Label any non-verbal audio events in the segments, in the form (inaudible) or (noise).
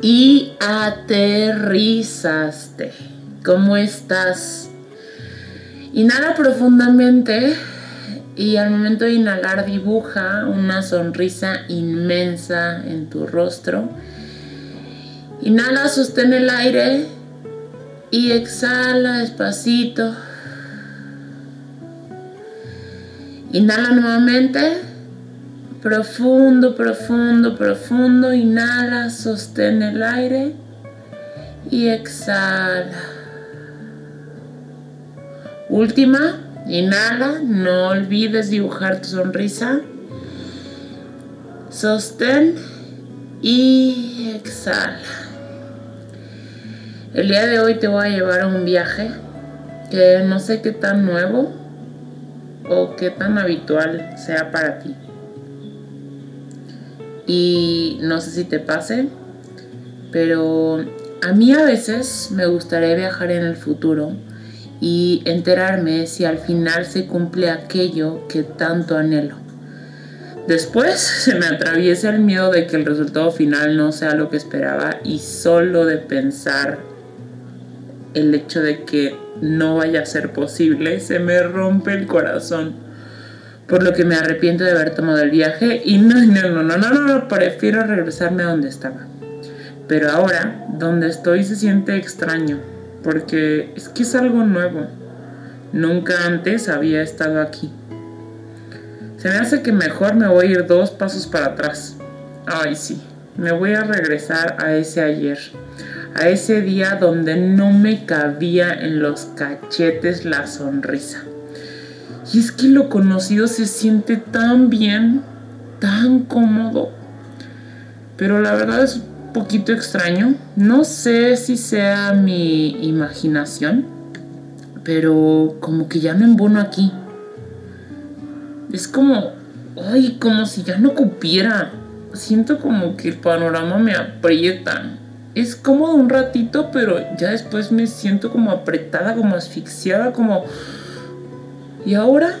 Y aterrizaste. ¿Cómo estás? Inhala profundamente y al momento de inhalar dibuja una sonrisa inmensa en tu rostro. Inhala, sostén el aire y exhala despacito. Inhala nuevamente. Profundo, profundo, profundo. Inhala, sostén el aire y exhala. Última, inhala, no olvides dibujar tu sonrisa. Sostén y exhala. El día de hoy te voy a llevar a un viaje que no sé qué tan nuevo o qué tan habitual sea para ti. Y no sé si te pase, pero a mí a veces me gustaría viajar en el futuro y enterarme si al final se cumple aquello que tanto anhelo. Después (laughs) se me atraviesa el miedo de que el resultado final no sea lo que esperaba y solo de pensar el hecho de que no vaya a ser posible, se me rompe el corazón. Por lo que me arrepiento de haber tomado el viaje y no, no, no, no, no, no, prefiero regresarme a donde estaba. Pero ahora, donde estoy se siente extraño, porque es que es algo nuevo. Nunca antes había estado aquí. Se me hace que mejor me voy a ir dos pasos para atrás. Ay, sí, me voy a regresar a ese ayer a ese día donde no me cabía en los cachetes la sonrisa. Y es que lo conocido se siente tan bien, tan cómodo. Pero la verdad es un poquito extraño. No sé si sea mi imaginación, pero como que ya no embono aquí. Es como, ay, como si ya no cupiera. Siento como que el panorama me aprieta es cómodo un ratito, pero ya después me siento como apretada, como asfixiada, como... ¿Y ahora?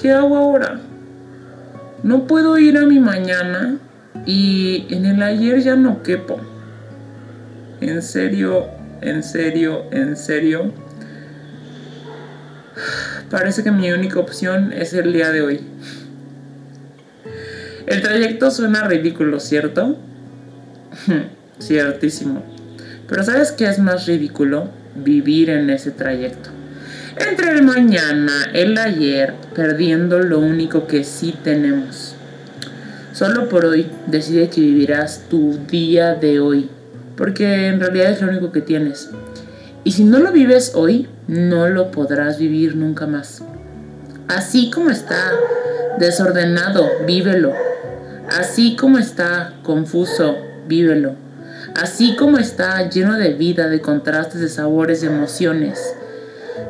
¿Qué hago ahora? No puedo ir a mi mañana y en el ayer ya no quepo. En serio, en serio, en serio. Parece que mi única opción es el día de hoy. El trayecto suena ridículo, ¿cierto? (laughs) Ciertísimo. Pero ¿sabes qué es más ridículo? Vivir en ese trayecto. Entre el mañana, el ayer, perdiendo lo único que sí tenemos. Solo por hoy decide que vivirás tu día de hoy, porque en realidad es lo único que tienes. Y si no lo vives hoy, no lo podrás vivir nunca más. Así como está desordenado, vívelo. Así como está confuso, vívelo. Así como está lleno de vida, de contrastes, de sabores, de emociones.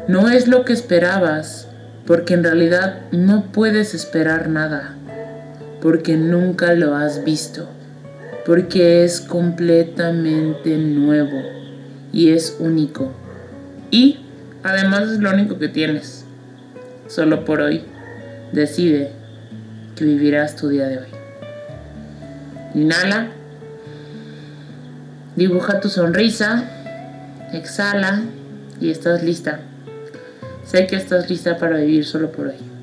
No es lo que esperabas, porque en realidad no puedes esperar nada, porque nunca lo has visto, porque es completamente nuevo y es único. Y además es lo único que tienes. Solo por hoy, decide que vivirás tu día de hoy. Inhala. Dibuja tu sonrisa, exhala y estás lista. Sé que estás lista para vivir solo por hoy.